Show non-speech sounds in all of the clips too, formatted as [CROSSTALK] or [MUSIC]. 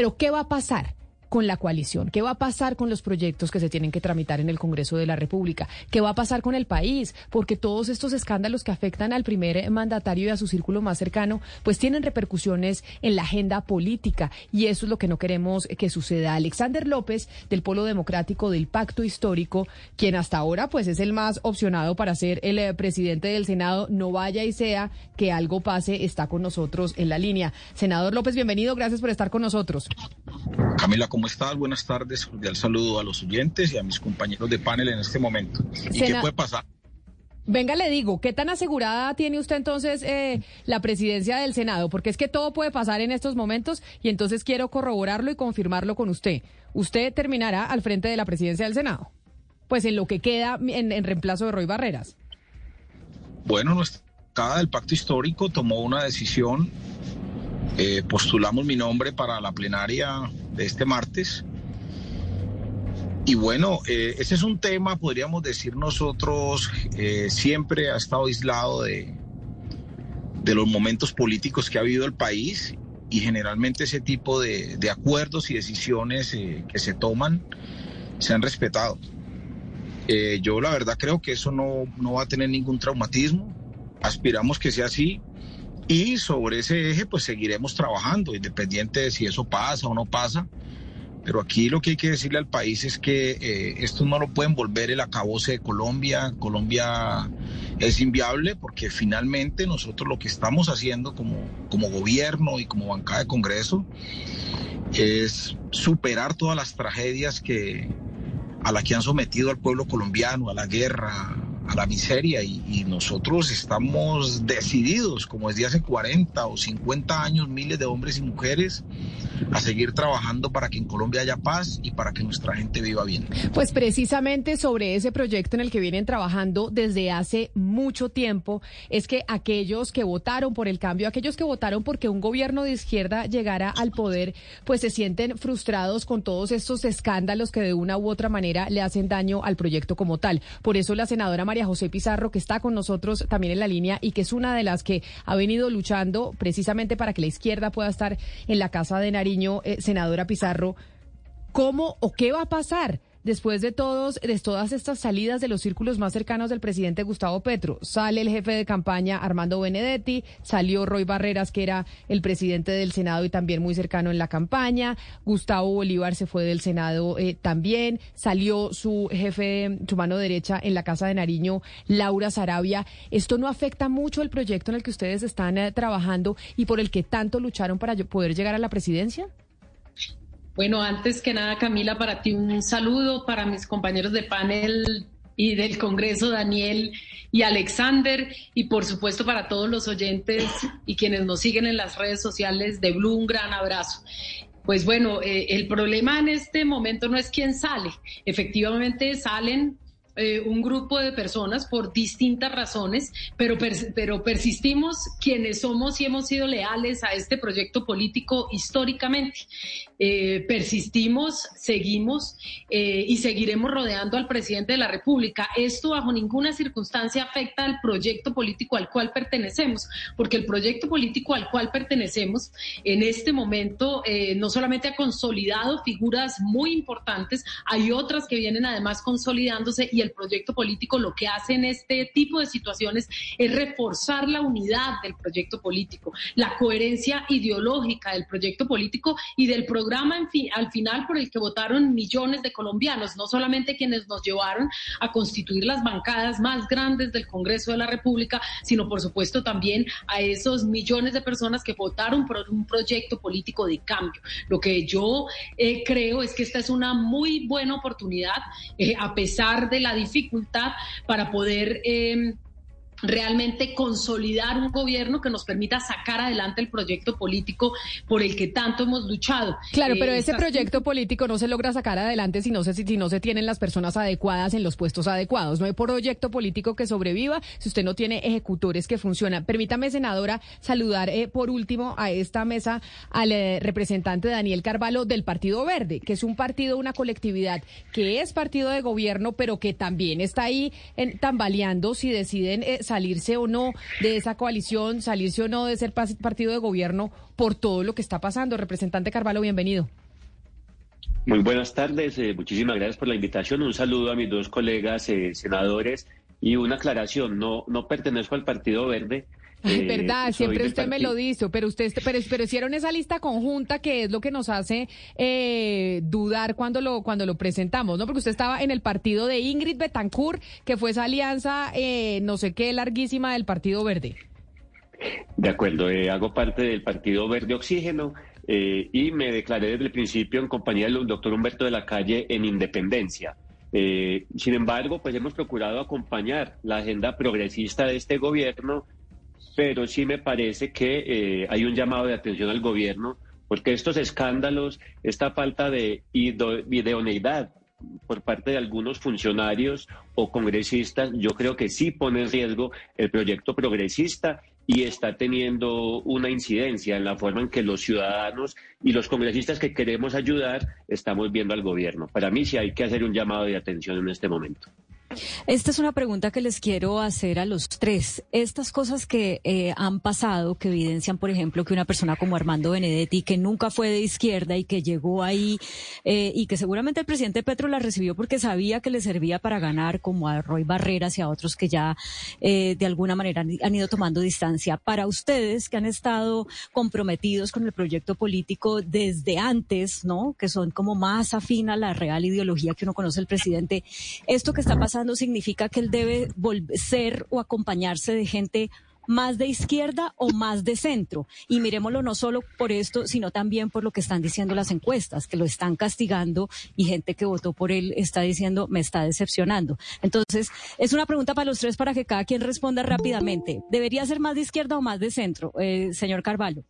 Pero ¿qué va a pasar? Con la coalición? ¿Qué va a pasar con los proyectos que se tienen que tramitar en el Congreso de la República? ¿Qué va a pasar con el país? Porque todos estos escándalos que afectan al primer mandatario y a su círculo más cercano, pues tienen repercusiones en la agenda política y eso es lo que no queremos que suceda. Alexander López, del Polo Democrático del Pacto Histórico, quien hasta ahora pues es el más opcionado para ser el eh, presidente del Senado, no vaya y sea que algo pase, está con nosotros en la línea. Senador López, bienvenido, gracias por estar con nosotros. Camila, ¿cómo estás? Buenas tardes. Cordial saludo a los oyentes y a mis compañeros de panel en este momento. ¿Y qué puede pasar? Venga, le digo, ¿qué tan asegurada tiene usted entonces eh, la presidencia del Senado? Porque es que todo puede pasar en estos momentos y entonces quiero corroborarlo y confirmarlo con usted. ¿Usted terminará al frente de la presidencia del Senado? Pues en lo que queda en, reemplazo de Roy Barreras. Bueno, nuestra del pacto histórico tomó una decisión eh, postulamos mi nombre para la plenaria de este martes. Y bueno, eh, ese es un tema, podríamos decir nosotros, eh, siempre ha estado aislado de, de los momentos políticos que ha habido el país y generalmente ese tipo de, de acuerdos y decisiones que se toman se han respetado. yo la verdad creo que eso no, no va a tener ningún traumatismo. Aspiramos que sea así y sobre ese eje, pues seguiremos trabajando, independiente de si eso pasa o no pasa. Pero aquí lo que hay que decirle al país es que eh, esto no lo pueden volver el acabose de Colombia. Colombia es inviable porque finalmente nosotros lo que estamos haciendo como, como gobierno y como bancada de Congreso es superar todas las tragedias que, a las que han sometido al pueblo colombiano, a la guerra, la miseria y, nosotros estamos decididos, como desde hace 40 o 50 años, miles de hombres y mujeres, a seguir trabajando para que en Colombia haya paz y para que nuestra gente viva bien. Pues precisamente sobre ese proyecto en el que vienen trabajando desde hace mucho tiempo, es que aquellos que votaron por el cambio, aquellos que votaron porque un gobierno de izquierda llegara al poder, pues se sienten frustrados con todos estos escándalos que de una u otra manera le hacen daño al proyecto como tal. Por eso la senadora María José Pizarro, que está con nosotros también en la línea y que es una de las que ha venido luchando precisamente para que la izquierda pueda estar en la Casa de Nariño. Eh, senadora Pizarro, ¿cómo o qué va a pasar? Después de todos, de todas estas salidas de los círculos más cercanos del presidente Gustavo Petro. Sale el jefe de campaña Armando Benedetti, salió Roy Barreras, que era el presidente del Senado y también muy cercano en la campaña. Gustavo Bolívar se fue del Senado eh, también. Salió su jefe, su mano derecha en la Casa de Nariño, Laura Sarabia. ¿Esto no afecta mucho el proyecto en el que ustedes están eh, trabajando y por el que tanto lucharon para poder llegar a la presidencia? Bueno, antes que nada, Camila, para ti un saludo, para mis compañeros de panel y del Congreso, Daniel y Alexander, y por supuesto para todos los oyentes y quienes nos siguen en las redes sociales de Blue, un gran abrazo. Pues bueno, eh, el problema en este momento no es quién sale, efectivamente salen eh, un grupo de personas por distintas razones, pero, pero persistimos quienes somos y hemos sido leales a este proyecto político históricamente. Eh, persistimos, seguimos eh, y seguiremos rodeando al presidente de la República. Esto bajo ninguna circunstancia afecta al proyecto político al cual pertenecemos, porque el proyecto político al cual pertenecemos en este momento no solamente ha consolidado figuras muy importantes, hay otras que vienen además consolidándose y el proyecto político lo que hace en este tipo de situaciones es reforzar la unidad del proyecto político, la coherencia ideológica del proyecto político y del programa al final por el que votaron millones de colombianos, no solamente quienes nos llevaron a constituir las bancadas más grandes del Congreso de la República, sino por supuesto también a esos millones de personas que votaron por un proyecto político de cambio. Lo que yo eh, creo es que esta es una muy buena oportunidad, eh, a pesar de la dificultad para poder eh, realmente consolidar un gobierno que nos permita sacar adelante el proyecto político por el que tanto hemos luchado. Claro, pero eh, ese proyecto político no se logra sacar adelante si no, se, si no se tienen las personas adecuadas en los puestos adecuados. No hay proyecto político que sobreviva si usted no tiene ejecutores que funcionan. Permítame, senadora, saludar eh, por último a esta mesa al eh, representante Daniel Carvalho del Partido Verde, que es un partido, una colectividad que es partido de gobierno, pero que también está ahí en, tambaleando si deciden salirse o no de esa coalición, salirse o no de ser partido de gobierno por todo lo que está pasando. Representante Carvalho, bienvenido. Muy buenas tardes, eh, muchísimas gracias por la invitación. Un saludo a mis dos colegas eh, senadores y una aclaración, no, no pertenezco al Partido Verde. Es verdad, siempre usted me lo dice, pero usted, pero, pero hicieron esa lista conjunta que es lo que nos hace eh, dudar cuando lo cuando lo presentamos, ¿no? Porque usted estaba en el partido de Ingrid Betancourt, que fue esa alianza, eh, no sé qué, larguísima del Partido Verde. De acuerdo, eh, hago parte del Partido Verde Oxígeno y me declaré desde el principio en compañía del doctor Humberto de la Calle en Independencia. sin embargo, pues hemos procurado acompañar la agenda progresista de este gobierno pero sí me parece que eh, hay un llamado de atención al gobierno, porque estos escándalos, esta falta de idoneidad por parte de algunos funcionarios o congresistas, yo creo que sí pone en riesgo el proyecto progresista y está teniendo una incidencia en la forma en que los ciudadanos y los congresistas que queremos ayudar estamos viendo al gobierno. Para mí sí hay que hacer un llamado de atención en este momento. Esta es una pregunta que les quiero hacer a los tres. Estas cosas que eh, han pasado, que evidencian, por ejemplo, que una persona como Armando Benedetti, que nunca fue de izquierda y que llegó ahí eh, y que seguramente el presidente Petro la recibió porque sabía que le servía para ganar, como a Roy Barreras y a otros que ya eh, de alguna manera han ido tomando distancia. Para ustedes que han estado comprometidos con el proyecto político desde antes, ¿no? Que son como más afín a la real ideología que uno conoce el presidente, esto que está pasando significa que él debe ser o acompañarse de gente más de izquierda o más de centro. Y miremoslo no solo por esto, sino también por lo que están diciendo las encuestas, que lo están castigando y gente que votó por él está diciendo me está decepcionando. Entonces, es una pregunta para los tres para que cada quien responda rápidamente. ¿Debería ser más de izquierda o más de centro, eh, señor Carvalho?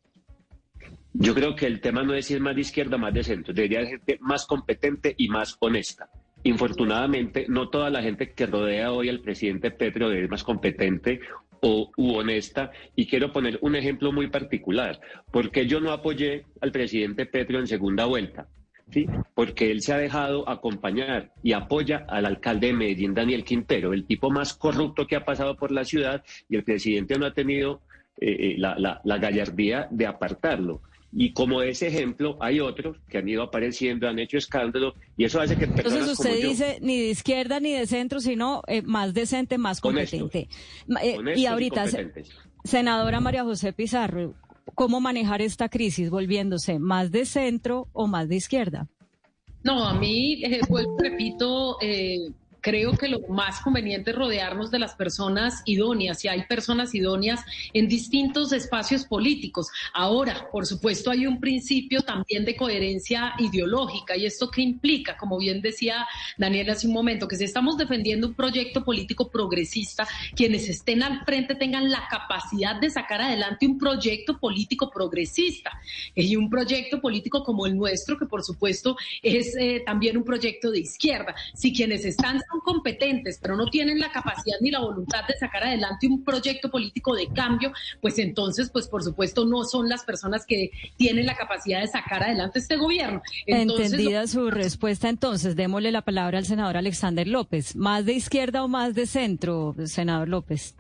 Yo creo que el tema no es si es más de izquierda o más de centro, debería ser gente más competente y más honesta. Infortunadamente, no toda la gente que rodea hoy al presidente Petro es más competente o u honesta. Y quiero poner un ejemplo muy particular. porque yo no apoyé al presidente Petro en segunda vuelta? ¿Sí? Porque él se ha dejado acompañar y apoya al alcalde de Medellín, Daniel Quintero, el tipo más corrupto que ha pasado por la ciudad, y el presidente no ha tenido eh, eh, la, la gallardía de apartarlo. Y como ese ejemplo, hay otros que han ido apareciendo, han hecho escándalo, y eso hace que Entonces usted dice ni de izquierda ni de centro, sino eh, más decente, más competente. Eh, y ahorita, senadora María José Pizarro, ¿cómo manejar esta crisis volviéndose más de centro o más de izquierda? No, a mí, eh, repito, eh, creo que lo más conveniente es rodearnos de las personas idóneas y hay personas idóneas en distintos espacios políticos. Ahora, por supuesto, hay un principio también de coherencia ideológica y esto que implica, como bien decía Daniel hace un momento, que si estamos defendiendo un proyecto político progresista, quienes estén al frente tengan la capacidad de sacar adelante un proyecto político progresista y un proyecto político como el nuestro, que por supuesto es eh, también un proyecto de izquierda. Si quienes están son competentes, pero no tienen la capacidad ni la voluntad de sacar adelante un proyecto político de cambio, pues entonces, pues por supuesto, no son las personas que tienen la capacidad de sacar adelante este gobierno. Entendida su respuesta, entonces, démosle la palabra al senador Alexander López. ¿Más de izquierda o más de centro, senador López?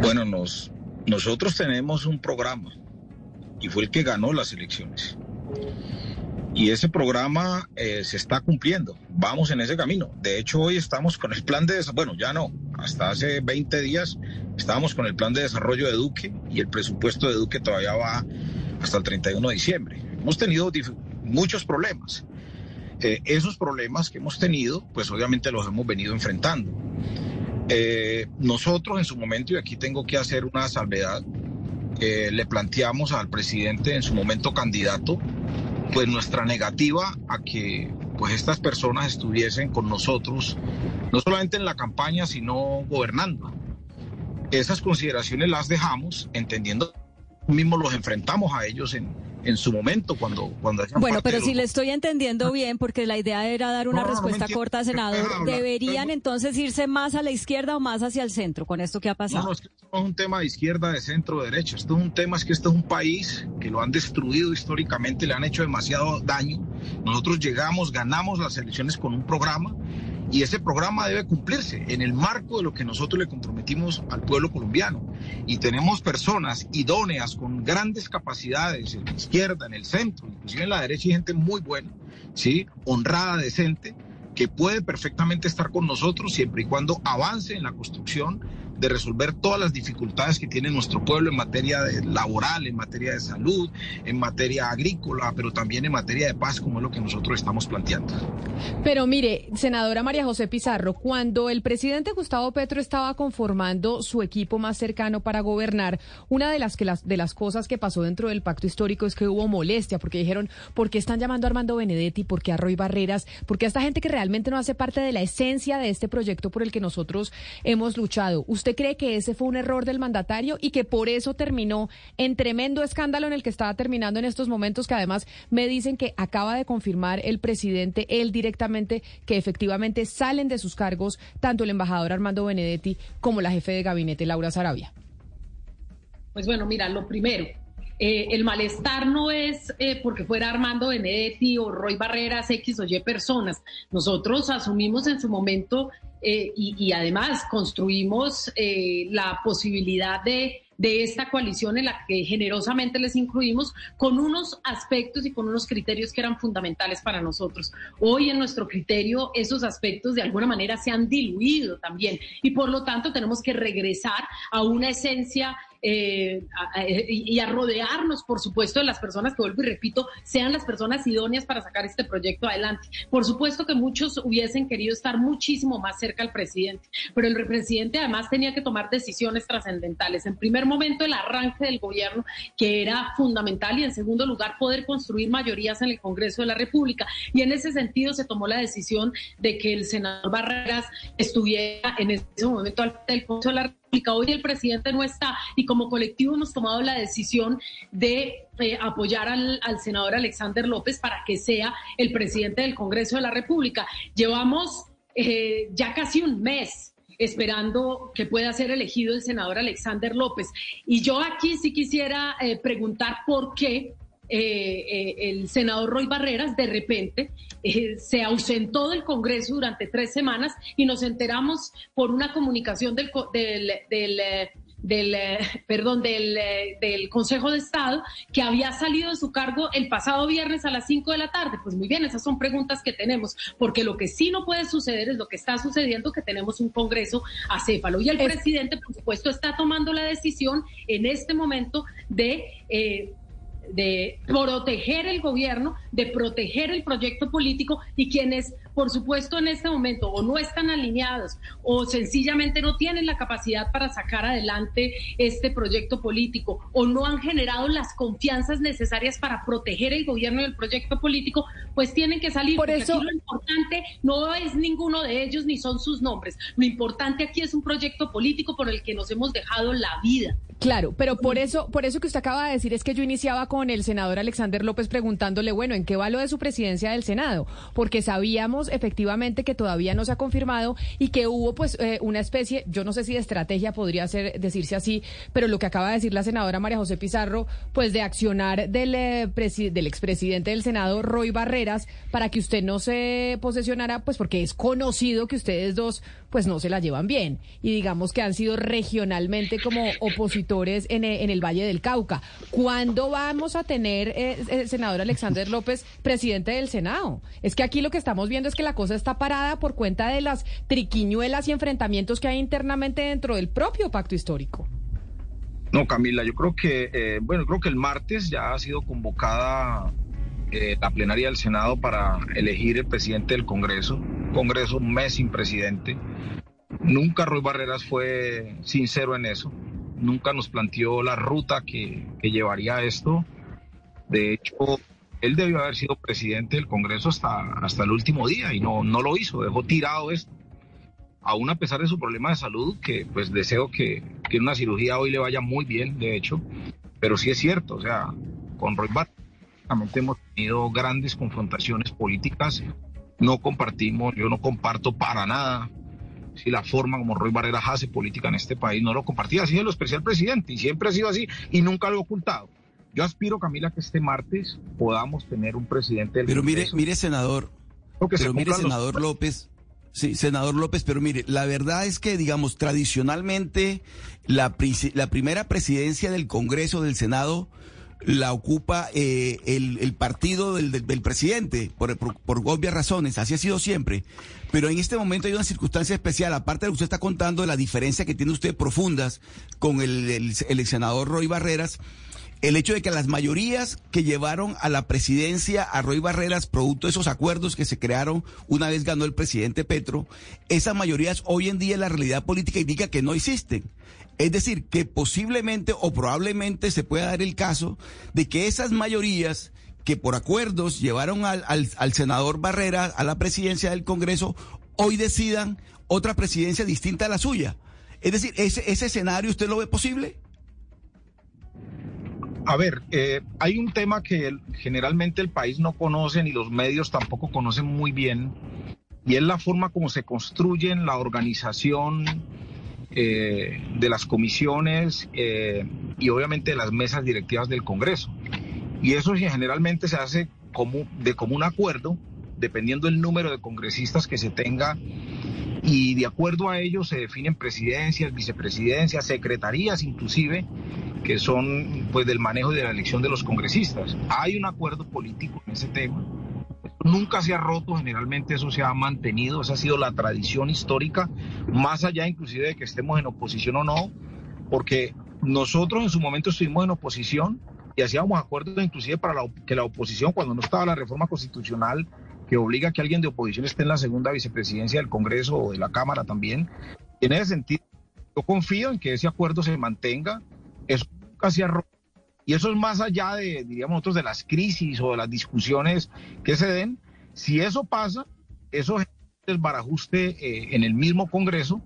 Bueno, nos, nosotros tenemos un programa y fue el que ganó las elecciones. Y ese programa eh, se está cumpliendo. Vamos en ese camino. De hecho, hoy estamos con el plan de bueno, ya no, hasta hace 20 días estábamos con el plan de desarrollo de Duque y el presupuesto de Duque todavía va hasta el 31 de diciembre. Hemos tenido muchos problemas. Eh, esos problemas que hemos tenido, pues obviamente los hemos venido enfrentando. Eh, nosotros en su momento, y aquí tengo que hacer una salvedad, le planteamos al presidente en su momento candidato pues nuestra negativa a que pues estas personas estuviesen con nosotros, no solamente en la campaña, sino gobernando. Esas consideraciones las dejamos entendiendo mismo los enfrentamos a ellos en, en su momento cuando cuando bueno pero si le estoy entendiendo bien porque la idea era dar una respuesta corta senador deberían entonces irse más a la izquierda o más hacia el centro con esto que ha pasado no, no, es que esto no es un tema de izquierda de centro de derecha. Esto es un tema es que esto es un país que lo han destruido históricamente le han hecho demasiado daño. Nosotros llegamos ganamos las elecciones con un programa y ese programa debe cumplirse en el marco de lo que nosotros le comprometimos al pueblo colombiano. Y tenemos personas idóneas con grandes capacidades en la izquierda, en el centro, inclusive en la derecha y gente muy buena, ¿sí? honrada, decente, que puede perfectamente estar con nosotros siempre y cuando avance en la construcción de resolver todas las dificultades que tiene nuestro pueblo en materia laboral, en materia de salud, en materia agrícola, pero también en materia de paz, como es lo que nosotros estamos planteando. Pero mire, senadora María José Pizarro, cuando el presidente Gustavo Petro estaba conformando su equipo más cercano para gobernar, una de las, de las cosas que pasó dentro del pacto histórico es que hubo molestia, porque dijeron, ¿por qué están llamando a Armando Benedetti? ¿Por qué a Roy Barreras? ¿Por qué a esta gente que realmente no hace parte de la esencia de este proyecto por el que nosotros hemos luchado? ¿Usted cree que ese fue un error del mandatario y que por eso terminó en tremendo escándalo en el que estaba terminando en estos momentos, que además me dicen que acaba de confirmar el presidente, él directamente, que efectivamente salen de sus cargos tanto el embajador Armando Benedetti como la jefe de gabinete Laura Sarabia? Pues bueno, mira, lo primero, eh, el malestar no es eh, porque fuera Armando Benedetti o Roy Barreras, X o Y personas. Nosotros asumimos en su momento eh, y, además construimos eh, la posibilidad de, de esta coalición en la que generosamente les incluimos con unos aspectos y con unos criterios que eran fundamentales para nosotros. Hoy en nuestro criterio esos aspectos de alguna manera se han diluido también y por lo tanto tenemos que regresar a una esencia eh, y a rodearnos, por supuesto, de las personas que, vuelvo y repito, sean las personas idóneas para sacar este proyecto adelante. Por supuesto que muchos hubiesen querido estar muchísimo más cerca al presidente, pero el presidente además tenía que tomar decisiones trascendentales. En primer momento, el arranque del gobierno, que era fundamental, y en segundo lugar, poder construir mayorías en el Congreso de la República. Y en ese sentido se tomó la decisión de que el senador Barreras estuviera en ese momento al Congreso de la República Hoy el presidente no está y como colectivo hemos tomado la decisión de eh, apoyar al, senador Alexander López para que sea el presidente del Congreso de la República. Llevamos eh, ya casi un mes esperando que pueda ser elegido el senador Alexander López. Y yo aquí sí quisiera eh, preguntar por qué eh, eh, el senador Roy Barreras de repente eh, se ausentó del Congreso durante tres semanas y nos enteramos por una comunicación del, del, del, [LAUGHS] perdón, del, del, Consejo de Estado que había salido de su cargo el pasado viernes a las 5 de la tarde. Pues muy bien, esas son preguntas que tenemos, porque lo que sí no puede suceder es lo que está sucediendo, que tenemos un Congreso acéfalo. Y el presidente, por supuesto, está tomando la decisión en este momento de de proteger el gobierno, de proteger el proyecto político y quienes, por supuesto, en este momento o no están alineados o sencillamente no tienen la capacidad para sacar adelante este proyecto político o no han generado las confianzas necesarias para proteger el gobierno y el proyecto político, pues tienen que salir. Por eso lo importante no es ninguno de ellos ni son sus nombres. Lo importante aquí es un proyecto político por el que nos hemos dejado la vida. Claro, pero por eso, por eso que usted acaba de decir es que yo iniciaba con el senador Alexander López preguntándole, bueno, ¿en qué va lo de su presidencia del Senado? Porque sabíamos efectivamente que todavía no se ha confirmado y que hubo pues eh, una especie, yo no sé si de estrategia podría ser decirse así, pero lo que acaba de decir la senadora María José Pizarro, pues de accionar del, eh, del expresidente del Senado, Roy Barreras, para que usted no se posesionara, pues porque es conocido que ustedes dos pues no se la llevan bien y digamos que han sido regionalmente como opositores en, eh, en el Valle del Cauca. ¿Cuándo vamos a tener, eh, eh, senador Alexander López, presidente del Senado? Es que aquí lo que estamos viendo es que la cosa está parada por cuenta de las triquiñuelas y enfrentamientos que hay internamente dentro del propio pacto histórico. No, Camila, yo creo que, bueno, creo que el martes ya ha sido convocada la plenaria del Senado para elegir el presidente del Congreso. Congreso un mes sin presidente. Nunca Roy Barreras fue sincero en eso. Nunca nos planteó la ruta que, llevaría esto. De hecho, él debió haber sido presidente del Congreso hasta, hasta el último día y no, no lo hizo, dejó tirado esto. Aún a pesar de su problema de salud, que pues deseo que, que una cirugía hoy le vaya muy bien, de hecho, pero sí es cierto, o sea, con Roy Barreras hemos tenido grandes confrontaciones políticas, no compartimos, yo no comparto para nada si la forma como Roy Barreras hace política en este país, no lo compartía, así es lo especial presidente y siempre ha sido así y nunca lo he ocultado. Yo aspiro, Camila, que este martes podamos tener un presidente del Pero mire, mire, senador, pero mire, senador López, Sí, senador López, pero mire, la verdad es que, digamos, tradicionalmente la, la primera presidencia del Congreso, del Senado, la ocupa eh, el, partido del, presidente, por, por, obvias razones, así ha sido siempre. Pero en este momento hay una circunstancia especial, aparte de lo que usted está contando, de la diferencia que tiene usted profundas con el, el senador Roy Barreras, el hecho de que las mayorías que llevaron a la presidencia a Roy Barreras, producto de esos acuerdos que se crearon una vez ganó el presidente Petro, esas mayorías hoy en día la realidad política indica que no existen. Es decir, que posiblemente o probablemente se pueda dar el caso de que esas mayorías que por acuerdos llevaron al, al, senador Barrera a la presidencia del Congreso, hoy decidan otra presidencia distinta a la suya. Es decir, ¿ese, ese escenario usted lo ve posible? A ver, eh, hay un tema que generalmente el país no conoce ni los medios tampoco conocen muy bien, y es la forma como se construyen la organización eh, de las comisiones eh, y obviamente de las mesas directivas del Congreso. Y eso generalmente se hace como, de común acuerdo, dependiendo del número de congresistas que se tenga, y de acuerdo a ello se definen presidencias, vicepresidencias, secretarías inclusive, que son pues del manejo y de la elección de los congresistas. Hay un acuerdo político en ese tema nunca se ha roto, generalmente eso se ha mantenido, esa ha sido la tradición histórica, más allá inclusive de que estemos en oposición o no, porque nosotros en su momento estuvimos en oposición y hacíamos acuerdos inclusive para que la oposición, cuando no estaba la reforma constitucional que obliga a que alguien de oposición esté en la segunda vicepresidencia del Congreso o de la Cámara también, en ese sentido, yo confío en que ese acuerdo se mantenga, eso nunca se y eso es más allá de, diríamos nosotros, de las crisis o de las discusiones que se den. Si eso pasa, eso es desbarajuste eh, en el mismo Congreso,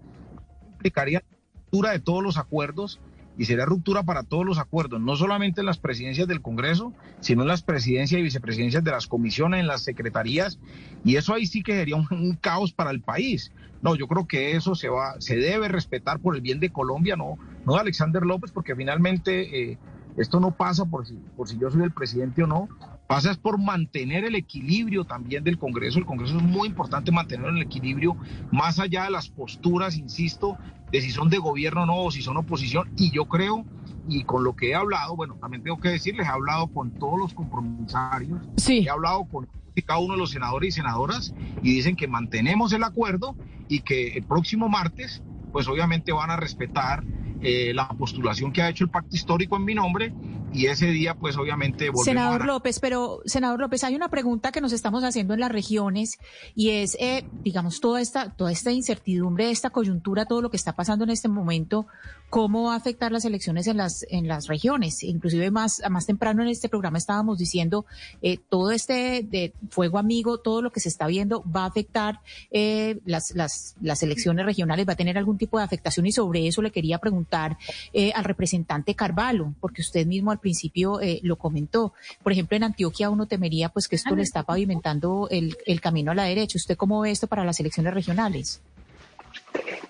implicaría ruptura de todos los acuerdos y sería ruptura para todos los acuerdos, no solamente en las presidencias del Congreso, sino en las presidencias y vicepresidencias de las comisiones, en las secretarías, y eso ahí sí que sería un, caos para el país. No, yo creo que eso se va, se debe respetar por el bien de Colombia, no, no de Alexander López, porque finalmente eh, esto no pasa por si, por si yo soy el presidente o no, pasa es por mantener el equilibrio también del Congreso. El Congreso es muy importante mantener el equilibrio, más allá de las posturas, insisto, de si son de gobierno o no, o si son oposición. Y yo creo, y con lo que he hablado, bueno, también tengo que decirles, he hablado con todos los compromisarios, sí. he hablado con cada uno de los senadores y senadoras, y dicen que mantenemos el acuerdo y que el próximo martes, pues obviamente van a respetar eh, la postulación que ha hecho el pacto histórico en mi nombre y ese día pues obviamente Senador López, pero senador López, hay una pregunta que nos estamos haciendo en las regiones y es, eh, digamos, toda esta, toda esta incertidumbre, esta coyuntura, todo lo que está pasando en este momento, ¿cómo va a afectar las elecciones en las, en las regiones? Inclusive más, más temprano en este programa estábamos diciendo, eh, todo este de fuego amigo, todo lo que se está viendo va a afectar eh, las, las, las elecciones regionales, va a tener algún tipo de afectación y sobre eso le quería preguntar eh, al representante Carvalho, porque usted mismo al principio eh, lo comentó. Por ejemplo, en Antioquia uno temería pues que esto le está pavimentando el, camino a la derecha. ¿Usted cómo ve esto para las elecciones regionales?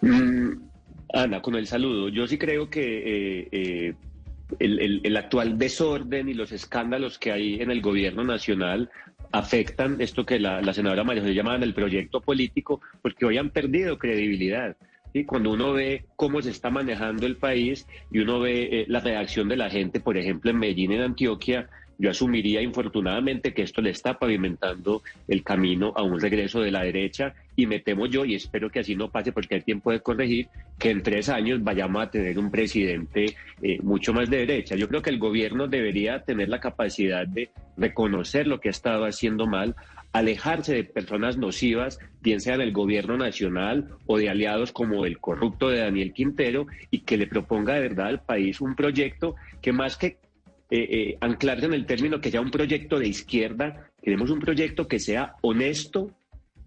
Mm, Ana, con el saludo. Yo sí creo que eh, eh, el, actual desorden y los escándalos que hay en el gobierno nacional afectan esto que la, senadora María José llamaban el proyecto político, porque hoy han perdido credibilidad. Y cuando uno ve cómo se está manejando el país y uno ve eh, la reacción de la gente, por ejemplo, en Medellín, en Antioquia, yo asumiría infortunadamente que esto le está pavimentando el camino a un regreso de la derecha y me temo yo, y espero que así no pase porque hay tiempo de corregir, que en tres años vayamos a tener un presidente eh, mucho más de derecha. Yo creo que el gobierno debería tener la capacidad de reconocer lo que ha estado haciendo mal, alejarse de personas nocivas, bien sea del gobierno nacional o de aliados como el corrupto de Daniel Quintero, y que le proponga de verdad al país un proyecto que más que eh, eh, anclarse en el término que sea un proyecto de izquierda, queremos un proyecto que sea honesto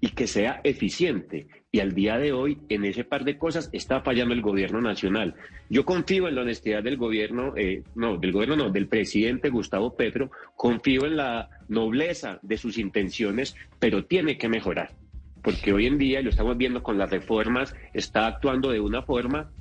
y que sea eficiente. Y al día de hoy, en ese par de cosas, está fallando el gobierno nacional. Yo confío en la honestidad del gobierno, eh, no, del gobierno no, del presidente Gustavo Petro, confío en la nobleza de sus intenciones, pero tiene que mejorar. Porque hoy en día, lo estamos viendo con las reformas, está actuando de una forma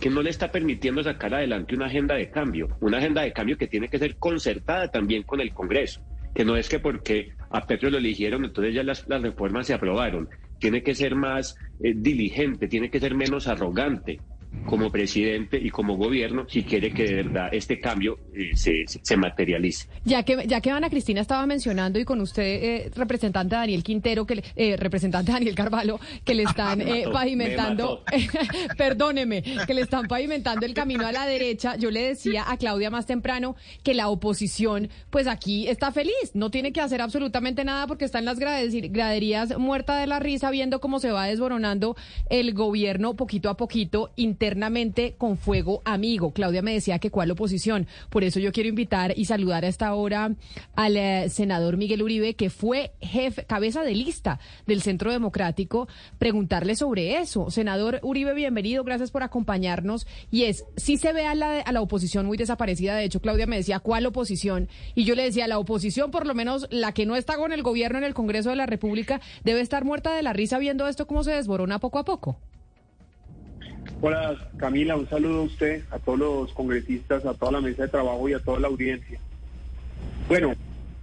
que no le está permitiendo sacar adelante una agenda de cambio, una agenda de cambio que tiene que ser concertada también con el Congreso, que no es que porque a Petro lo eligieron, entonces ya las, reformas se aprobaron. Tiene que ser más eh, diligente, tiene que ser menos arrogante como presidente y como gobierno si quiere que de verdad este cambio eh, se, se, materialice. Ya que, ya que Ana Cristina estaba mencionando y con usted, eh, representante Daniel Quintero, que eh, representante Daniel Carvalho, que le [LAUGHS] están pavimentando, [LAUGHS] perdóneme, que le están pavimentando el camino a la derecha, yo le decía a Claudia más temprano que la oposición, pues aquí está feliz, no tiene que hacer absolutamente nada porque está en las graderías muerta de la risa viendo cómo se va desboronando el gobierno poquito a poquito internamente con fuego amigo. Claudia me decía que cuál oposición. Por eso yo quiero invitar y saludar a esta hora al eh, senador Miguel Uribe, que fue jefe, cabeza de lista del Centro Democrático, preguntarle sobre eso. Senador Uribe, bienvenido, gracias por acompañarnos. Y es, si se ve a la, a la oposición muy desaparecida, de hecho Claudia me decía, ¿cuál oposición? Y yo le decía, la oposición, por lo menos la que no está con el gobierno en el Congreso de la República, debe estar muerta de la risa viendo esto cómo se desborona poco a poco. Hola Camila, un saludo a usted, a todos los congresistas, a toda la mesa de trabajo y a toda la audiencia. Bueno,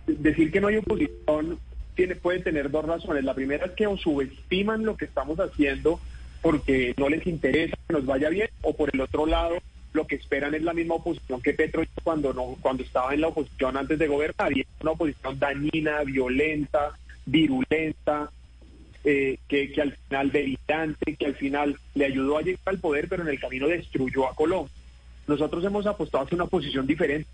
decir que no hay oposición tiene, puede tener dos razones. La primera es que o subestiman lo que estamos haciendo porque no les interesa que nos vaya bien, o por el otro lado, lo que esperan es la misma oposición que Petro cuando, no, cuando estaba en la oposición antes de gobernar, y es una oposición dañina, violenta, virulenta, eh, que, al final delirante, que al final le ayudó a llegar al poder, pero en el camino destruyó a Colombia. Nosotros hemos apostado hacia una posición diferente,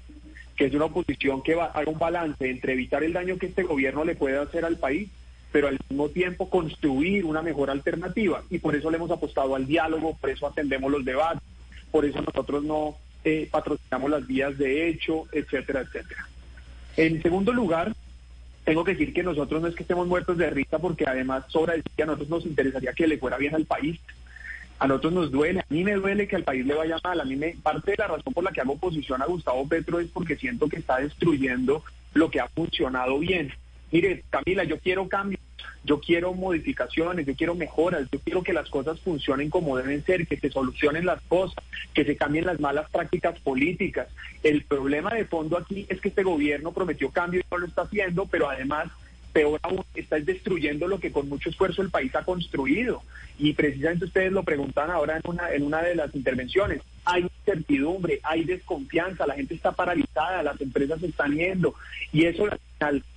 que es una oposición que va un balance entre evitar el daño que este gobierno le puede hacer al país, pero al mismo tiempo construir una mejor alternativa. Y por eso le hemos apostado al diálogo, por eso atendemos los debates, por eso nosotros no eh, patrocinamos las vías de hecho, etcétera, etcétera. En segundo lugar, tengo que decir que nosotros no es que estemos muertos de risa porque además sobra decir que a nosotros nos interesaría que le fuera bien al país. A nosotros nos duele, a mí me duele que al país le vaya mal. A mí me, parte de la razón por la que hago oposición a Gustavo Petro es porque siento que está destruyendo lo que ha funcionado bien. Mire, Camila, yo quiero cambio yo quiero modificaciones, yo quiero mejoras, yo quiero que las cosas funcionen como deben ser, que se solucionen las cosas, que se cambien las malas prácticas políticas. El problema de fondo aquí es que este gobierno prometió cambio y no lo está haciendo, pero además peor aún, está destruyendo lo que con mucho esfuerzo el país ha construido. Y precisamente ustedes lo preguntan ahora en una, en una de las intervenciones. Hay incertidumbre, hay desconfianza, la gente está paralizada, las empresas se están yendo. Y eso, al,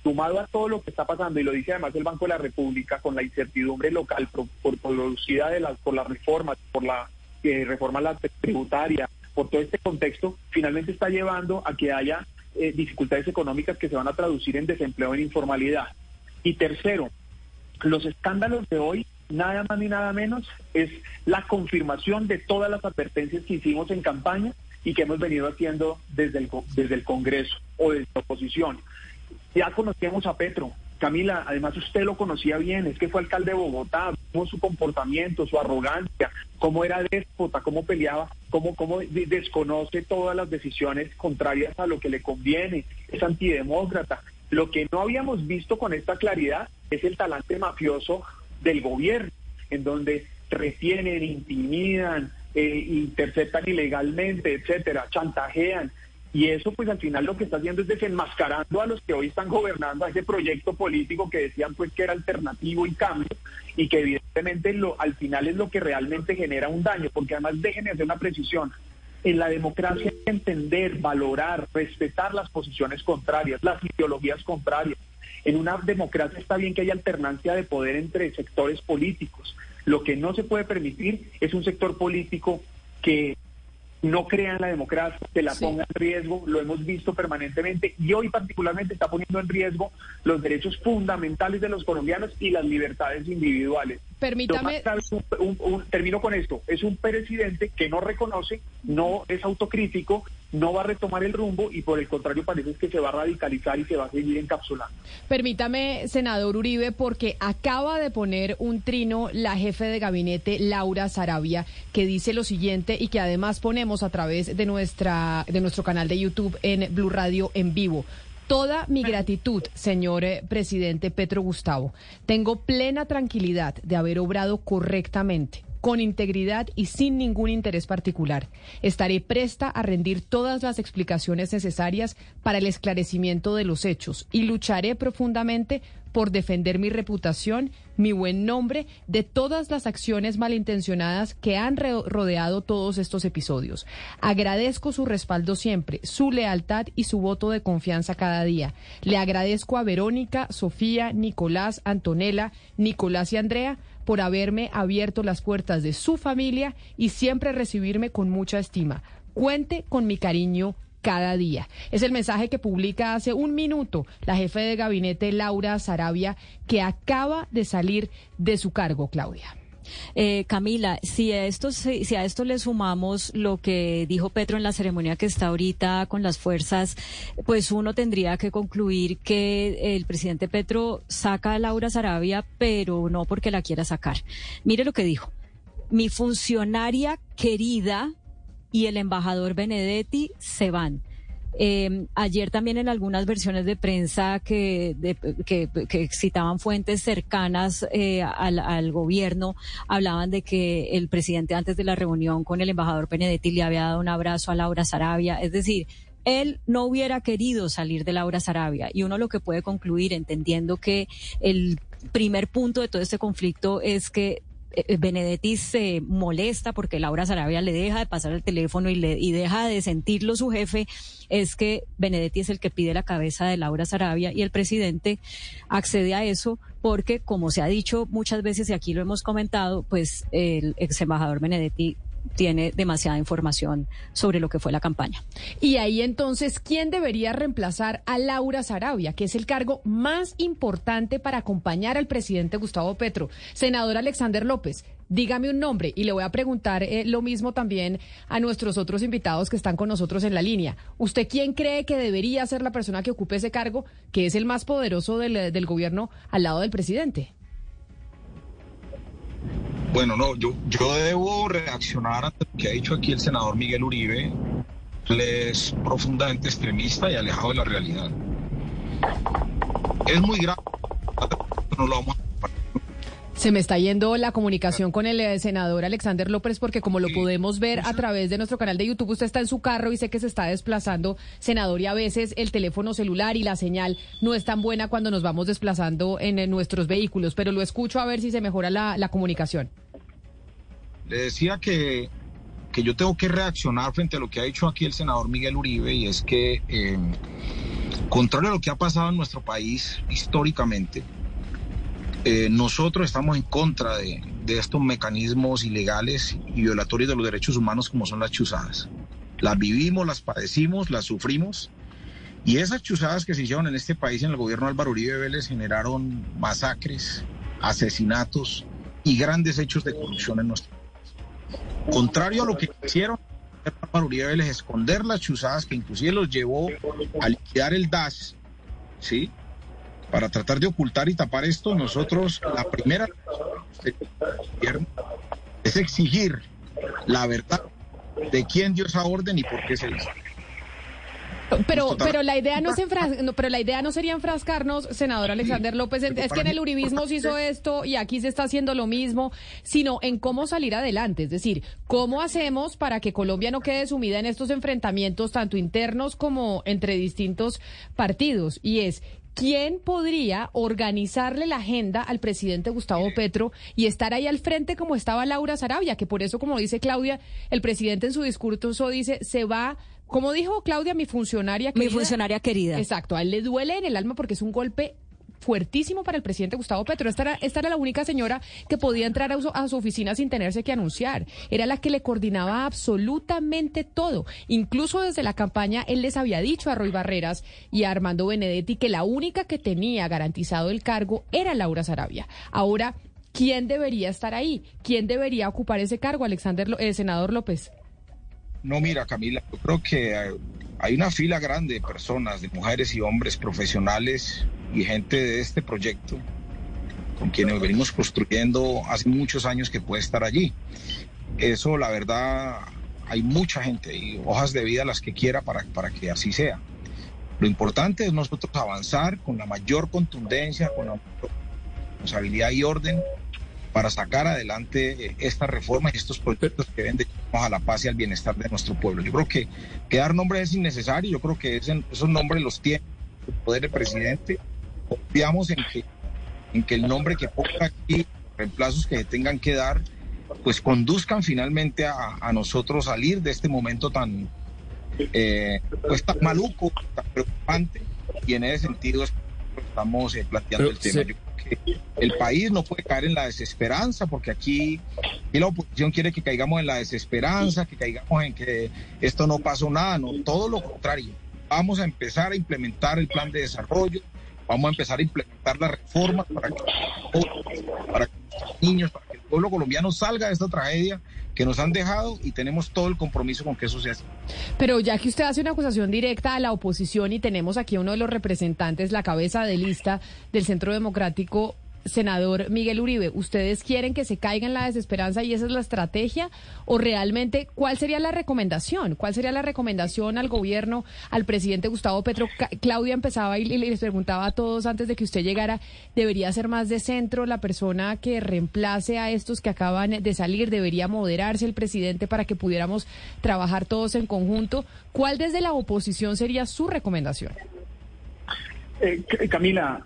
sumado a todo lo que está pasando, y lo dice además el Banco de la República, con la incertidumbre local por, producida de las, por las reformas, por la reforma la tributaria, por todo este contexto, finalmente está llevando a que haya eh, dificultades económicas que se van a traducir en desempleo, en informalidad. Y tercero, los escándalos de hoy, nada más ni nada menos, es la confirmación de todas las advertencias que hicimos en campaña y que hemos venido haciendo desde el, desde el Congreso o desde la oposición. Ya conocíamos a Petro. Camila, además usted lo conocía bien, es que fue alcalde de Bogotá, cómo su comportamiento, su arrogancia, cómo era déspota, cómo peleaba, cómo, cómo desconoce todas las decisiones contrarias a lo que le conviene, es antidemócrata. Lo que no habíamos visto con esta claridad es el talante mafioso del gobierno, en donde retienen, intimidan, eh, interceptan ilegalmente, etcétera, chantajean. Y eso pues al final lo que está haciendo es desenmascarando a los que hoy están gobernando a ese proyecto político que decían pues que era alternativo y cambio y que evidentemente lo, al final es lo que realmente genera un daño, porque además déjenme hacer una precisión, en la democracia hay que entender, valorar, respetar las posiciones contrarias, las ideologías contrarias. En una democracia está bien que haya alternancia de poder entre sectores políticos. Lo que no se puede permitir es un sector político que no crea en la democracia, que la ponga en riesgo, lo hemos visto permanentemente y hoy particularmente está poniendo en riesgo los derechos fundamentales de los colombianos y las libertades individuales. Permítame. termino con esto. Es un presidente que no reconoce, no es autocrítico, no va a retomar el rumbo y por el contrario parece que se va a radicalizar y se va a seguir encapsulando. Permítame, senador Uribe, porque acaba de poner un trino la jefe de gabinete, Laura Sarabia, que dice lo siguiente y que además ponemos a través de, nuestra, de nuestro canal de YouTube en Blue Radio en vivo. Toda mi gratitud, señor eh, presidente Petro Gustavo. Tengo plena tranquilidad de haber obrado correctamente con integridad y sin ningún interés particular. Estaré presta a rendir todas las explicaciones necesarias para el esclarecimiento de los hechos y lucharé profundamente por defender mi reputación, mi buen nombre, de todas las acciones malintencionadas que han rodeado todos estos episodios. Agradezco su respaldo siempre, su lealtad y su voto de confianza cada día. Le agradezco a Verónica, Sofía, Nicolás, Antonella, Nicolás y Andrea por haberme abierto las puertas de su familia y siempre recibirme con mucha estima. Cuente con mi cariño cada día. Es el mensaje que publica hace un minuto la jefe de gabinete Laura Sarabia, que acaba de salir de su cargo, Claudia. Eh, Camila, si a, esto, si a esto le sumamos lo que dijo Petro en la ceremonia que está ahorita con las fuerzas, pues uno tendría que concluir que el presidente Petro saca a Laura Sarabia, pero no porque la quiera sacar. Mire lo que dijo. Mi funcionaria querida y el embajador Benedetti se van. Eh, ayer también en algunas versiones de prensa que, que, citaban fuentes cercanas eh, al, gobierno, hablaban de que el presidente antes de la reunión con el embajador Benedetti le había dado un abrazo a Laura Sarabia. Es decir, él no hubiera querido salir de Laura Sarabia y uno lo que puede concluir entendiendo que el primer punto de todo este conflicto es que Benedetti se molesta porque Laura Sarabia le deja de pasar el teléfono y, le, y deja de sentirlo su jefe, es que Benedetti es el que pide la cabeza de Laura Sarabia y el presidente accede a eso porque, como se ha dicho muchas veces y aquí lo hemos comentado, pues el ex embajador Benedetti tiene demasiada información sobre lo que fue la campaña. Y ahí entonces, ¿quién debería reemplazar a Laura Sarabia, que es el cargo más importante para acompañar al presidente Gustavo Petro? Senador Alexander López, dígame un nombre y le voy a preguntar eh, lo mismo también a nuestros otros invitados que están con nosotros en la línea. ¿Usted quién cree que debería ser la persona que ocupe ese cargo, que es el más poderoso del, del gobierno al lado del presidente? Bueno, no, yo, yo debo reaccionar a lo que ha dicho aquí el senador Miguel Uribe. Es profundamente extremista y alejado de la realidad. Es muy grave, no lo vamos a se me está yendo la comunicación con el eh, senador Alexander López porque como lo podemos ver a través de nuestro canal de YouTube, usted está en su carro y sé que se está desplazando, senador, y a veces el teléfono celular y la señal no es tan buena cuando nos vamos desplazando en, nuestros vehículos, pero lo escucho a ver si se mejora la, comunicación. Le decía que, que yo tengo que reaccionar frente a lo que ha dicho aquí el senador Miguel Uribe y es que, eh, contrario a lo que ha pasado en nuestro país históricamente, eh, nosotros estamos en contra de, estos mecanismos ilegales y violatorios de los derechos humanos como son las chuzadas. Las vivimos, las padecimos, las sufrimos. Y esas chuzadas que se hicieron en este país en el gobierno de Álvaro Uribe Vélez generaron masacres, asesinatos y grandes hechos de corrupción en nuestro país. Contrario a lo que hicieron Álvaro Uribe Vélez, esconder las chuzadas que inclusive los llevó a liquidar el DAS, ¿sí? Para tratar de ocultar y tapar esto, nosotros la primera es exigir la verdad de quién dio esa orden y por qué se hizo. Pero, pero la idea no es pero la idea no sería enfrascarnos, senador Alexander López, es que en el uribismo se hizo esto y aquí se está haciendo lo mismo, sino en cómo salir adelante, es decir, cómo hacemos para que Colombia no quede sumida en estos enfrentamientos tanto internos como entre distintos partidos y es ¿Quién podría organizarle la agenda al presidente Gustavo Petro y estar ahí al frente como estaba Laura Sarabia? Que por eso, como dice Claudia, el presidente en su discurso dice, se va, como dijo Claudia, mi funcionaria querida. Mi funcionaria querida. Exacto, a él le duele en el alma porque es un golpe fuertísimo para el presidente Gustavo Petro. Esta era, la única señora que podía entrar a su, a su, oficina sin tenerse que anunciar. Era la que le coordinaba absolutamente todo. Incluso desde la campaña él les había dicho a Roy Barreras y a Armando Benedetti que la única que tenía garantizado el cargo era Laura Sarabia. Ahora, ¿quién debería estar ahí? ¿Quién debería ocupar ese cargo, Alexander, eh, senador López? No, mira, Camila, yo creo que eh, hay una fila grande de personas, de mujeres y hombres profesionales y gente de este proyecto con quienes venimos construyendo hace muchos años que puede estar allí. Eso, la verdad, hay mucha gente y hojas de vida las que quiera para, para que así sea. Lo importante es nosotros avanzar con la mayor contundencia, con la responsabilidad y orden para sacar adelante estas reformas y estos proyectos que venden a la paz y al bienestar de nuestro pueblo. Yo creo que, que dar nombres es innecesario, yo creo que esos nombres los tiene el poder del presidente. Confiamos en que en que el nombre que ponga aquí, reemplazos que tengan que dar, pues conduzcan finalmente a, nosotros salir de este momento tan, eh, pues tan maluco, tan preocupante, y en ese sentido estamos eh, planteando el tema. Yo creo que el país no puede caer en la desesperanza, porque aquí, y la oposición quiere que caigamos en la desesperanza, que caigamos en que esto no pasó nada, no, todo lo contrario. Vamos a empezar a implementar el plan de desarrollo, vamos a empezar a implementar las reformas para que, para los niños, para que el pueblo colombiano salga de esta tragedia que nos han dejado y tenemos todo el compromiso con que eso se haga. Pero ya que usted hace una acusación directa a la oposición y tenemos aquí a uno de los representantes, la cabeza de lista del Centro Democrático, senador Miguel Uribe, ¿ustedes quieren que se caiga en la desesperanza y esa es la estrategia? ¿O realmente cuál sería la recomendación? ¿Cuál sería la recomendación al gobierno, al presidente Gustavo Petro? Claudia empezaba y les preguntaba a todos antes de que usted llegara, ¿debería ser más de centro la persona que reemplace a estos que acaban de salir? ¿Debería moderarse el presidente para que pudiéramos trabajar todos en conjunto? ¿Cuál desde la oposición sería su recomendación? Eh, Camila,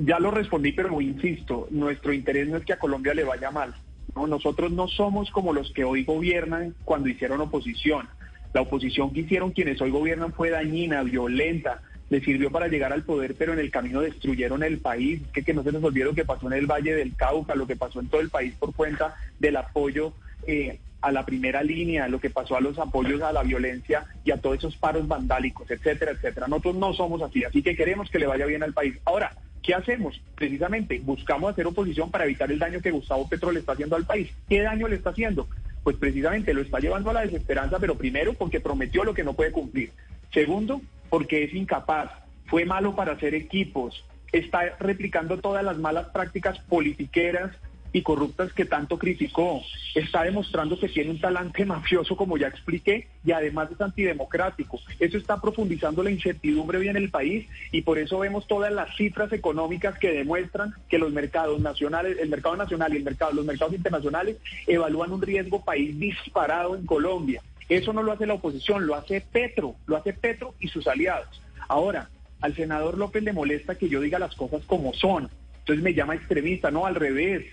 ya lo respondí, pero insisto, nuestro interés no es que a Colombia le vaya mal. ¿no? Nosotros no somos como los que hoy gobiernan cuando hicieron oposición. La oposición que hicieron quienes hoy gobiernan fue dañina, violenta, le sirvió para llegar al poder, pero en el camino destruyeron el país. Que, que no se nos olvide lo que pasó en el Valle del Cauca, lo que pasó en todo el país por cuenta del apoyo eh, a la primera línea, lo que pasó a los apoyos a la violencia y a todos esos paros vandálicos, etcétera, etcétera. Nosotros no somos así, así que queremos que le vaya bien al país. Ahora, ¿Qué hacemos? Precisamente buscamos hacer oposición para evitar el daño que Gustavo Petro le está haciendo al país. ¿Qué daño le está haciendo? Pues precisamente lo está llevando a la desesperanza, pero primero porque prometió lo que no puede cumplir. Segundo, porque es incapaz. Fue malo para hacer equipos. Está replicando todas las malas prácticas politiqueras y corruptas que tanto criticó. Está demostrando que tiene un talante [LAUGHS] mafioso, como ya expliqué, y además es antidemocrático. Eso está profundizando la incertidumbre en el país y por eso vemos todas las cifras económicas que demuestran que los mercados nacionales, el mercado nacional y el mercado, los mercados internacionales evalúan un riesgo país disparado en Colombia. Eso no lo hace la oposición, lo hace Petro, lo hace Petro y sus aliados. Ahora, al senador López le molesta que yo diga las cosas como son. Entonces me llama extremista, no al revés.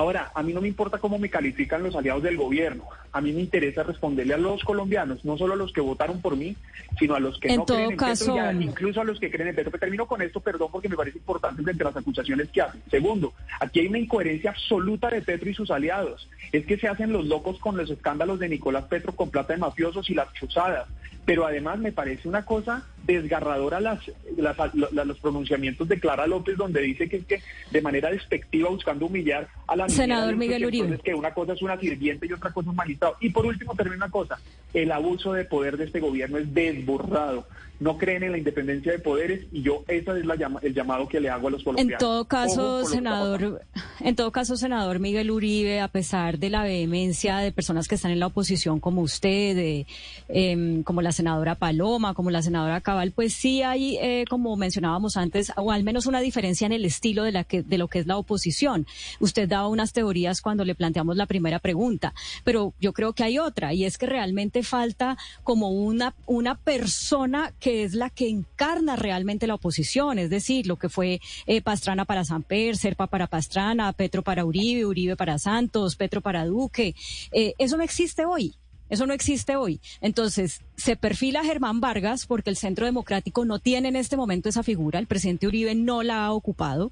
Ahora, a mí no me importa cómo me califican los aliados del gobierno. A mí me interesa responderle a los colombianos, no solo a los que votaron por mí, sino a los que no creen en Petro, incluso a los que creen en Petro. termino con esto, perdón, porque me parece importante frente a las acusaciones que hacen. Segundo, aquí hay una incoherencia absoluta de Petro y sus aliados. Es que se hacen los locos con los escándalos de Nicolás Petro con plata de mafiosos y las chuzadas. Pero además me parece una cosa desgarradora las, los pronunciamientos de Clara López, donde dice que es que de manera despectiva, buscando humillar a la Senador Miguel Uribe. que una cosa es una sirviente y otra cosa es Y por último, termino una cosa, el abuso de poder de este gobierno es desbordado no creen en la independencia de poderes y yo esa es la el llamado que le hago a los colombianos. En todo caso, senador, en todo caso, senador Miguel Uribe, a pesar de la vehemencia de personas que están en la oposición como usted, em, como la senadora Paloma, como la senadora Cabal, pues sí hay, eh, como mencionábamos antes, o al menos una diferencia en el estilo de la que de lo que es la oposición. Usted daba unas teorías cuando le planteamos la primera pregunta, pero yo creo que hay otra y es que realmente falta como una una persona que es la que encarna realmente la oposición, es decir, lo que fue eh, Pastrana para Samper, Serpa para Pastrana, Petro para Uribe, Uribe para Santos, Petro para Duque. Eh, eso no existe hoy. Eso no existe hoy. Entonces, se perfila Germán Vargas porque el Centro Democrático no tiene en este momento esa figura. El presidente Uribe no la ha ocupado.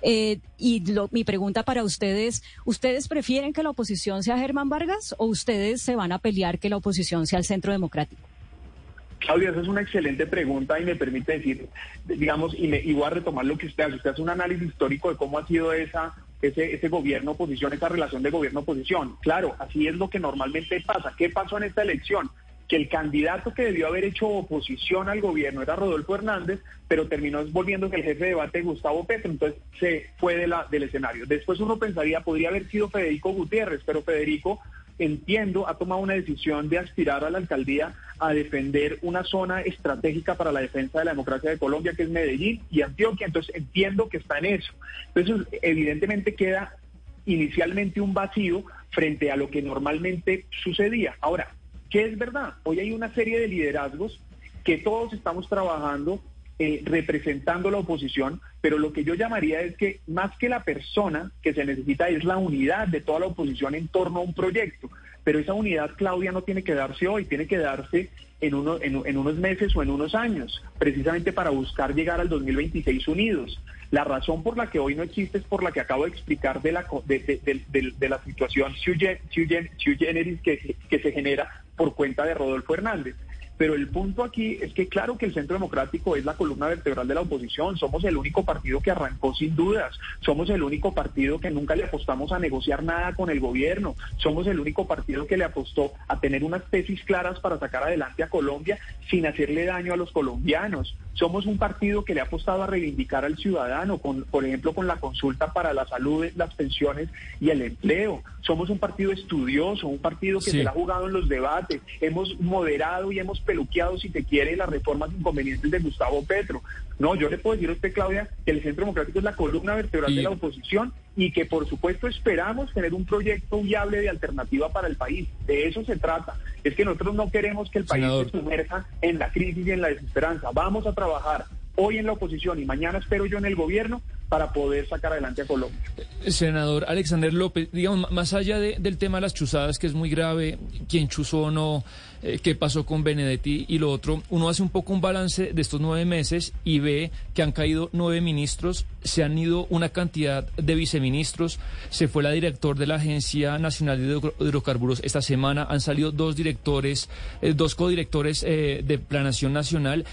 Eh, y mi pregunta para ustedes, ¿ustedes prefieren que la oposición sea Germán Vargas o ustedes se van a pelear que la oposición sea el Centro Democrático? Claudia, esa es una excelente pregunta y me permite decir, digamos, y, me, voy a retomar lo que usted hace. Usted hace un análisis histórico de cómo ha sido esa, ese, ese gobierno-oposición, esa relación de gobierno-oposición. Claro, así es lo que normalmente pasa. ¿Qué pasó en esta elección? que el candidato que debió haber hecho oposición al gobierno era Rodolfo Hernández, pero terminó volviéndose el jefe de debate Gustavo Petro, entonces se fue de la, del escenario. Después uno pensaría, podría haber sido Federico Gutiérrez, pero Federico entiendo, ha tomado una decisión de aspirar a la alcaldía a defender una zona estratégica para la defensa de la democracia de Colombia, que es Medellín y Antioquia. Entonces entiendo que está en eso. Entonces, evidentemente queda inicialmente un vacío frente a lo que normalmente sucedía. Ahora, ¿qué es verdad? Hoy hay una serie de liderazgos que todos estamos trabajando eh, representando la oposición, pero lo que yo llamaría es que más que la persona que se necesita es la unidad de toda la oposición en torno a un proyecto. Pero esa unidad, Claudia, no tiene que darse hoy, tiene que darse en, uno, en, unos meses o en unos años, precisamente para buscar llegar al 2026 unidos. La razón por la que hoy no existe es por la que acabo de explicar de la, de, la situación sui generis que se genera por cuenta de Rodolfo Hernández. Pero el punto aquí es que claro que el Centro Democrático es la columna vertebral de la oposición. Somos el único partido que arrancó sin dudas. Somos el único partido que nunca le apostamos a negociar nada con el gobierno. Somos el único partido que le apostó a tener unas tesis claras para sacar adelante a Colombia sin hacerle daño a los colombianos. Somos un partido que le ha apostado a reivindicar al ciudadano, con, por ejemplo, con la consulta para la salud, las pensiones y el empleo. Somos un partido estudioso, un partido que se ha jugado en los debates. Hemos moderado y hemos peluqueado, si te quiere, las reformas inconvenientes de Gustavo Petro. No, yo le puedo decir a usted, Claudia, que el Centro Democrático es la columna vertebral de la oposición y que, por supuesto, esperamos tener un proyecto viable de alternativa para el país. De eso se trata. Es que nosotros no queremos que el país se sumerja en la crisis y en la desesperanza. Vamos a trabajar hoy en la oposición y mañana espero yo en el gobierno para poder sacar adelante a Colombia. Senador Alexander López, digamos, más allá del tema de las chuzadas, que es muy grave, quién chuzó o no, eh, qué pasó con Benedetti y lo otro, uno hace un poco un balance de estos nueve meses y ve que han caído nueve ministros, se han ido una cantidad de viceministros, se fue la director de la Agencia Nacional de Hidrocarburos esta semana, han salido dos directores, eh, dos codirectores eh, de Planación Nacional.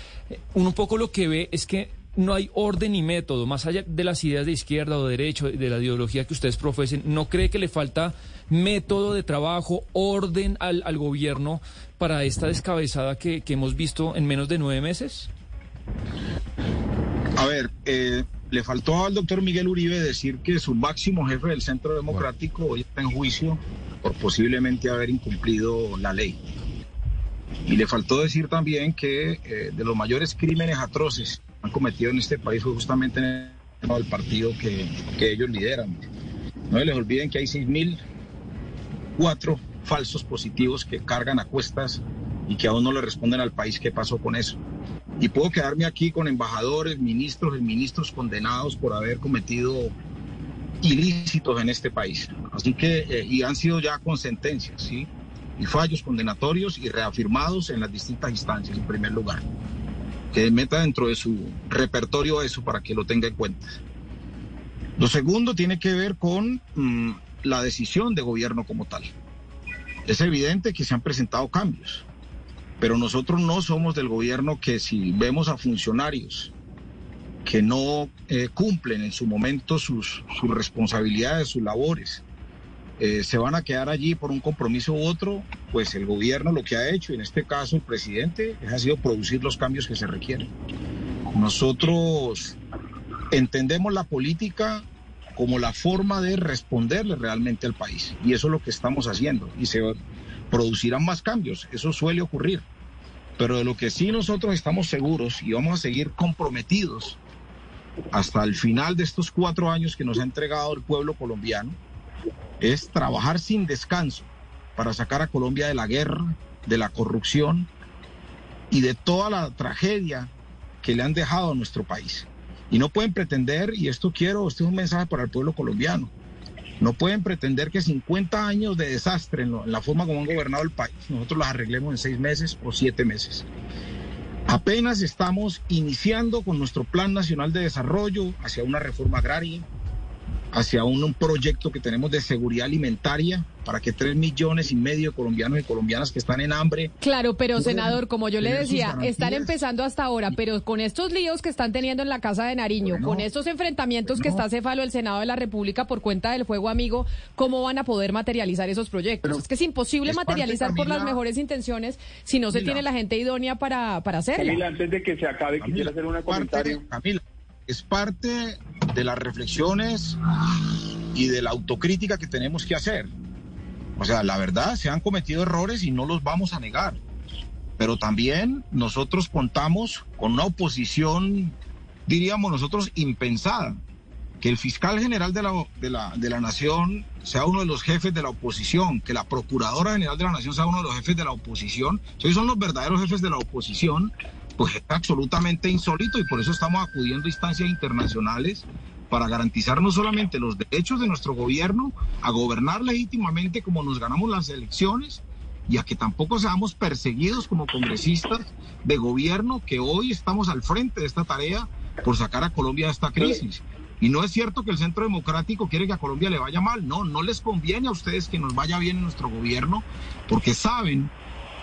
Uno un poco lo que ve es que no hay orden y método, más allá de las ideas de izquierda o de derecho, de la ideología que ustedes profesen, ¿no cree que le falta método de trabajo, orden al, al gobierno para esta descabezada que, hemos visto en menos de nueve meses? A ver, eh, le faltó al doctor Miguel Uribe decir que su máximo jefe del Centro Democrático hoy está en juicio por posiblemente haber incumplido la ley. Y le faltó decir también que eh, de los mayores crímenes atroces han cometido en este país fue justamente en el partido que, ellos lideran. No les olviden que hay 6.004 falsos positivos que cargan a cuestas y que aún no le responden al país qué pasó con eso. Y puedo quedarme aquí con embajadores, ministros y ministros condenados por haber cometido ilícitos en este país. Así que, eh, y han sido ya con sentencias, ¿sí? Y fallos condenatorios y reafirmados en las distintas instancias, en primer lugar que meta dentro de su repertorio eso para que lo tenga en cuenta. Lo segundo tiene que ver con mm, la decisión de gobierno como tal. Es evidente que se han presentado cambios, pero nosotros no somos del gobierno que si vemos a funcionarios que no eh, cumplen en su momento sus, responsabilidades, sus labores, eh, se van a quedar allí por un compromiso u otro, pues el gobierno lo que ha hecho, en este caso el presidente, ha sido producir los cambios que se requieren. Nosotros entendemos la política como la forma de responderle realmente al país y eso es lo que estamos haciendo y se producirán más cambios, eso suele ocurrir. Pero de lo que sí nosotros estamos seguros y vamos a seguir comprometidos hasta el final de estos cuatro años que nos ha entregado el pueblo colombiano, es trabajar sin descanso para sacar a Colombia de la guerra, de la corrupción y de toda la tragedia que le han dejado a nuestro país. Y no pueden pretender, y esto quiero, este es un mensaje para el pueblo colombiano, no pueden pretender que 50 años de desastre en, en la forma como han gobernado el país, nosotros las arreglemos en seis meses o siete meses. Apenas estamos iniciando con nuestro Plan Nacional de Desarrollo hacia una reforma agraria, hacia un, proyecto que tenemos de seguridad alimentaria para que tres millones y medio de colombianos y colombianas que están en hambre. Claro, pero senador, como yo le decía, están empezando hasta ahora, pero con estos líos que están teniendo en la Casa de Nariño, con estos enfrentamientos que está cefalo el Senado de la República por cuenta del fuego amigo, ¿cómo van a poder materializar esos proyectos? es que es imposible materializar por las mejores intenciones si no se tiene la gente idónea para, para hacerlo. Camila, antes de que se acabe, quisiera hacer un comentario. Camila, es parte de las reflexiones y de la autocrítica que tenemos que hacer. O sea, la verdad, se han cometido errores y no los vamos a negar. Pero también nosotros contamos con una oposición, diríamos nosotros, impensada. Que el fiscal general de la, de la, de la Nación sea uno de los jefes de la oposición, que la Procuradora General de la Nación sea uno de los jefes de la oposición. Esos son los verdaderos jefes de la oposición pues es absolutamente insólito y por eso estamos acudiendo a instancias internacionales para garantizar no solamente los derechos de nuestro gobierno a gobernar legítimamente como nos ganamos las elecciones y a que tampoco seamos perseguidos como congresistas de gobierno que hoy estamos al frente de esta tarea por sacar a Colombia de esta crisis. Y no es cierto que el Centro Democrático quiere que a Colombia le vaya mal, no, no les conviene a ustedes que nos vaya bien en nuestro gobierno porque saben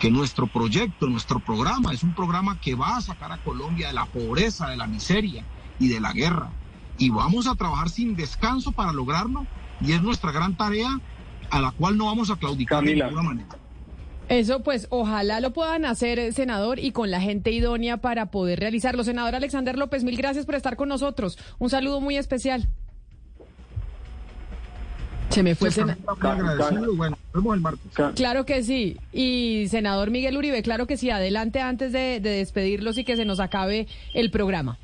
que nuestro proyecto, nuestro programa es un programa que va a sacar a Colombia de la pobreza, de la miseria y de la guerra y vamos a trabajar sin descanso para lograrlo y es nuestra gran tarea a la cual no vamos a claudicar de ninguna manera. Eso pues ojalá lo puedan hacer, eh, senador, y con la gente idónea para poder realizarlo. Senador Alexander López, mil gracias por estar con nosotros. Un saludo muy especial. Se me fue el senador. Bueno, vemos el martes. Claro que sí. Y senador Miguel Uribe, claro que sí. Adelante antes de, de despedirlos y que se nos acabe el programa.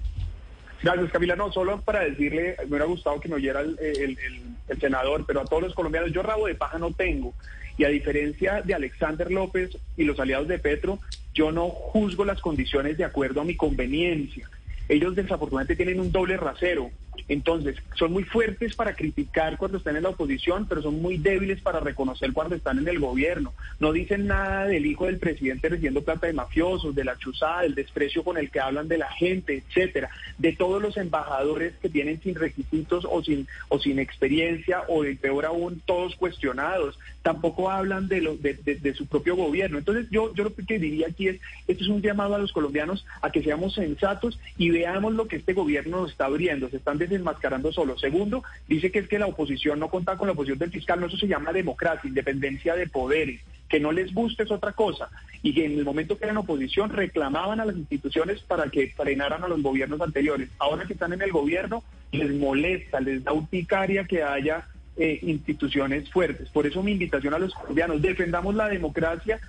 Gracias, Camila. No, solo para decirle, me hubiera gustado que me oyera el, el, senador, pero a todos los colombianos, yo rabo de paja no tengo. Y a diferencia de Alexander López y los aliados de Petro, yo no juzgo las condiciones de acuerdo a mi conveniencia. Ellos desafortunadamente tienen un doble rasero. Entonces, son muy fuertes para criticar cuando están en la oposición, pero son muy débiles para reconocer cuando están en el gobierno. No dicen nada del hijo del presidente recibiendo plata de mafiosos, de la chuzada, del desprecio con el que hablan de la gente, etcétera, de todos los embajadores que tienen sin requisitos o sin o sin experiencia o de peor aún todos cuestionados. Tampoco hablan de, su propio gobierno. Entonces, yo yo lo que diría aquí es esto es un llamado a los colombianos a que seamos sensatos y veamos lo que este gobierno nos está abriendo. Se están desenmascarando solo. Segundo, dice que es que la oposición no cuenta con la oposición del fiscal, no, eso se llama democracia, independencia de poderes. Que no les guste es otra cosa. Y que en el momento que eran oposición reclamaban a las instituciones para que frenaran a los gobiernos anteriores. Ahora que están en el gobierno, les molesta, les da urticaria que haya eh, instituciones fuertes. Por eso mi invitación a los colombianos, defendamos la democracia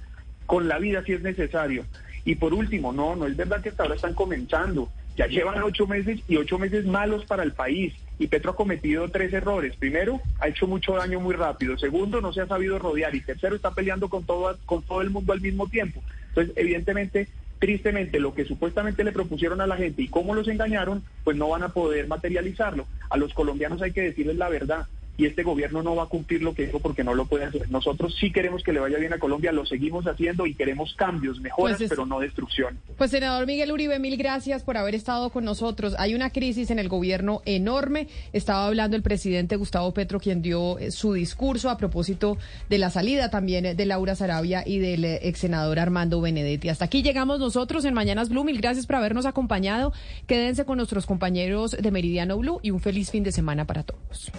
con la vida si es necesario. Y por último, no, no es verdad que hasta ahora están comenzando. Ya llevan ocho meses y ocho meses malos para el país. Y Petro ha cometido tres errores. Primero, ha hecho mucho daño muy rápido. Segundo, no se ha sabido rodear. Y tercero, está peleando con todo, con todo el mundo al mismo tiempo. Entonces, evidentemente, tristemente, lo que supuestamente le propusieron a la gente y cómo los engañaron, pues no van a poder materializarlo. A los colombianos hay que decirles la verdad y este gobierno no va a cumplir lo que dijo porque no lo puede hacer. Nosotros sí queremos que le vaya bien a Colombia, lo seguimos haciendo y queremos cambios, mejoras, pues pero no destrucción. Pues senador Miguel Uribe, mil gracias por haber estado con nosotros. Hay una crisis en el gobierno enorme. Estaba hablando el presidente Gustavo Petro, quien dio eh, su discurso a propósito de la salida también de Laura Sarabia y del eh, ex senador Armando Benedetti. Hasta aquí llegamos nosotros en Mañanas Blue. Mil gracias por habernos acompañado. Quédense con nuestros compañeros de Meridiano Blue y un feliz fin de semana para todos.